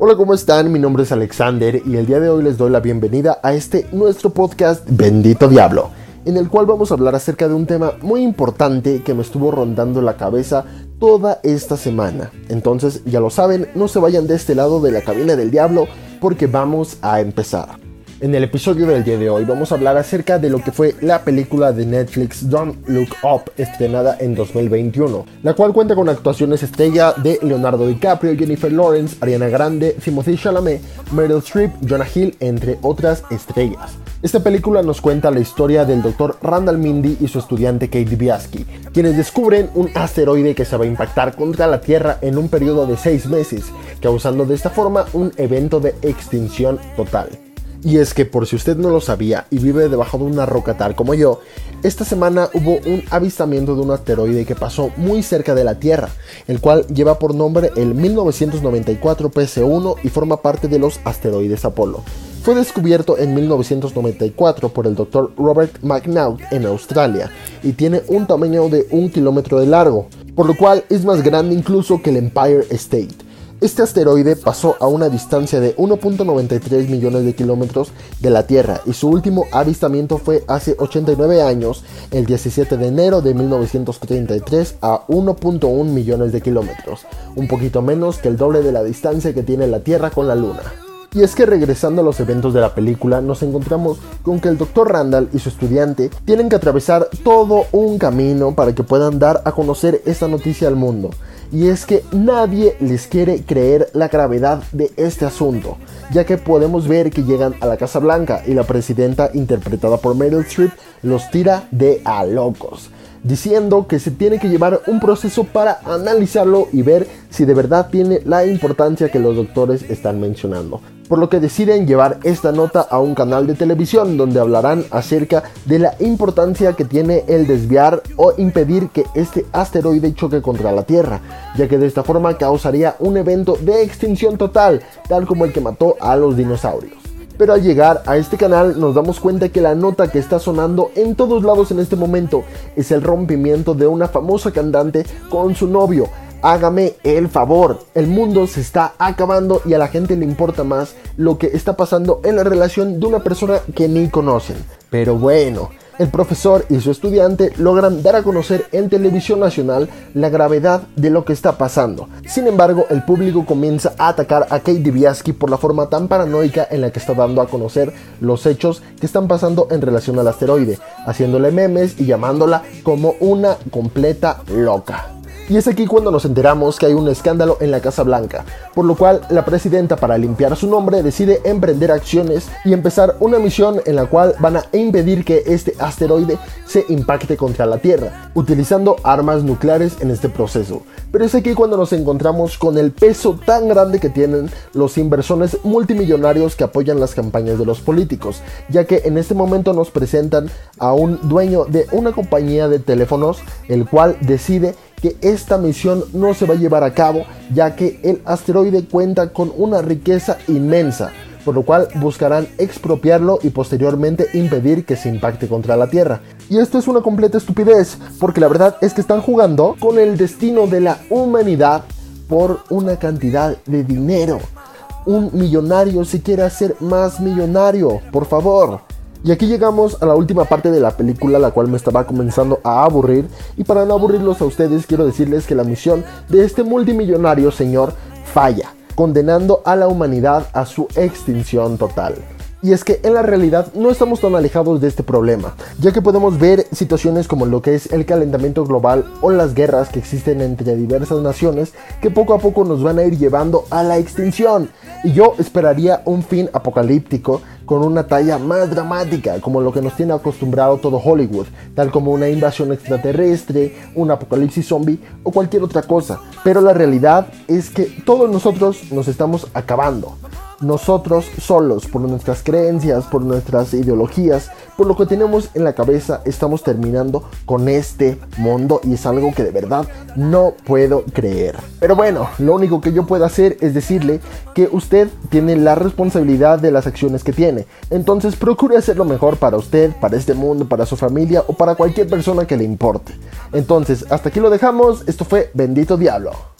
Hola, ¿cómo están? Mi nombre es Alexander y el día de hoy les doy la bienvenida a este nuestro podcast Bendito Diablo, en el cual vamos a hablar acerca de un tema muy importante que me estuvo rondando la cabeza toda esta semana. Entonces, ya lo saben, no se vayan de este lado de la cabina del diablo porque vamos a empezar. En el episodio del día de hoy vamos a hablar acerca de lo que fue la película de Netflix Don't Look Up estrenada en 2021, la cual cuenta con actuaciones estrella de Leonardo DiCaprio, Jennifer Lawrence, Ariana Grande, Timothy Chalamet, Meryl Streep, Jonah Hill, entre otras estrellas. Esta película nos cuenta la historia del Dr. Randall Mindy y su estudiante Kate Biaski, quienes descubren un asteroide que se va a impactar contra la Tierra en un periodo de 6 meses, causando de esta forma un evento de extinción total. Y es que por si usted no lo sabía y vive debajo de una roca tal como yo, esta semana hubo un avistamiento de un asteroide que pasó muy cerca de la Tierra, el cual lleva por nombre el 1994 PC1 y forma parte de los asteroides Apolo. Fue descubierto en 1994 por el Dr. Robert McNaught en Australia y tiene un tamaño de un kilómetro de largo, por lo cual es más grande incluso que el Empire State. Este asteroide pasó a una distancia de 1.93 millones de kilómetros de la Tierra y su último avistamiento fue hace 89 años, el 17 de enero de 1933 a 1.1 millones de kilómetros, un poquito menos que el doble de la distancia que tiene la Tierra con la Luna. Y es que regresando a los eventos de la película, nos encontramos con que el Dr. Randall y su estudiante tienen que atravesar todo un camino para que puedan dar a conocer esta noticia al mundo y es que nadie les quiere creer la gravedad de este asunto, ya que podemos ver que llegan a la Casa Blanca y la presidenta interpretada por Meryl Streep los tira de a locos, diciendo que se tiene que llevar un proceso para analizarlo y ver si de verdad tiene la importancia que los doctores están mencionando por lo que deciden llevar esta nota a un canal de televisión donde hablarán acerca de la importancia que tiene el desviar o impedir que este asteroide choque contra la Tierra, ya que de esta forma causaría un evento de extinción total, tal como el que mató a los dinosaurios. Pero al llegar a este canal nos damos cuenta que la nota que está sonando en todos lados en este momento es el rompimiento de una famosa cantante con su novio, hágame el favor. El mundo se está acabando y a la gente le importa más lo que está pasando en la relación de una persona que ni conocen. Pero bueno, el profesor y su estudiante logran dar a conocer en televisión nacional la gravedad de lo que está pasando. Sin embargo, el público comienza a atacar a Kate Dibiaski por la forma tan paranoica en la que está dando a conocer los hechos que están pasando en relación al asteroide, haciéndole memes y llamándola como una completa loca. Y es aquí cuando nos enteramos que hay un escándalo en la Casa Blanca, por lo cual la presidenta para limpiar su nombre decide emprender acciones y empezar una misión en la cual van a impedir que este asteroide se impacte contra la Tierra, utilizando armas nucleares en este proceso. Pero es aquí cuando nos encontramos con el peso tan grande que tienen los inversores multimillonarios que apoyan las campañas de los políticos, ya que en este momento nos presentan a un dueño de una compañía de teléfonos, el cual decide que esta misión no se va a llevar a cabo ya que el asteroide cuenta con una riqueza inmensa, por lo cual buscarán expropiarlo y posteriormente impedir que se impacte contra la Tierra. Y esto es una completa estupidez, porque la verdad es que están jugando con el destino de la humanidad por una cantidad de dinero. Un millonario si quiere hacer más millonario, por favor. Y aquí llegamos a la última parte de la película, la cual me estaba comenzando a aburrir. Y para no aburrirlos a ustedes, quiero decirles que la misión de este multimillonario señor falla, condenando a la humanidad a su extinción total. Y es que en la realidad no estamos tan alejados de este problema, ya que podemos ver situaciones como lo que es el calentamiento global o las guerras que existen entre diversas naciones que poco a poco nos van a ir llevando a la extinción. Y yo esperaría un fin apocalíptico con una talla más dramática, como lo que nos tiene acostumbrado todo Hollywood, tal como una invasión extraterrestre, un apocalipsis zombie o cualquier otra cosa. Pero la realidad es que todos nosotros nos estamos acabando nosotros solos, por nuestras creencias, por nuestras ideologías, por lo que tenemos en la cabeza, estamos terminando con este mundo y es algo que de verdad no puedo creer. Pero bueno, lo único que yo puedo hacer es decirle que usted tiene la responsabilidad de las acciones que tiene. Entonces procure hacer lo mejor para usted, para este mundo, para su familia o para cualquier persona que le importe. Entonces, hasta aquí lo dejamos. Esto fue Bendito Diablo.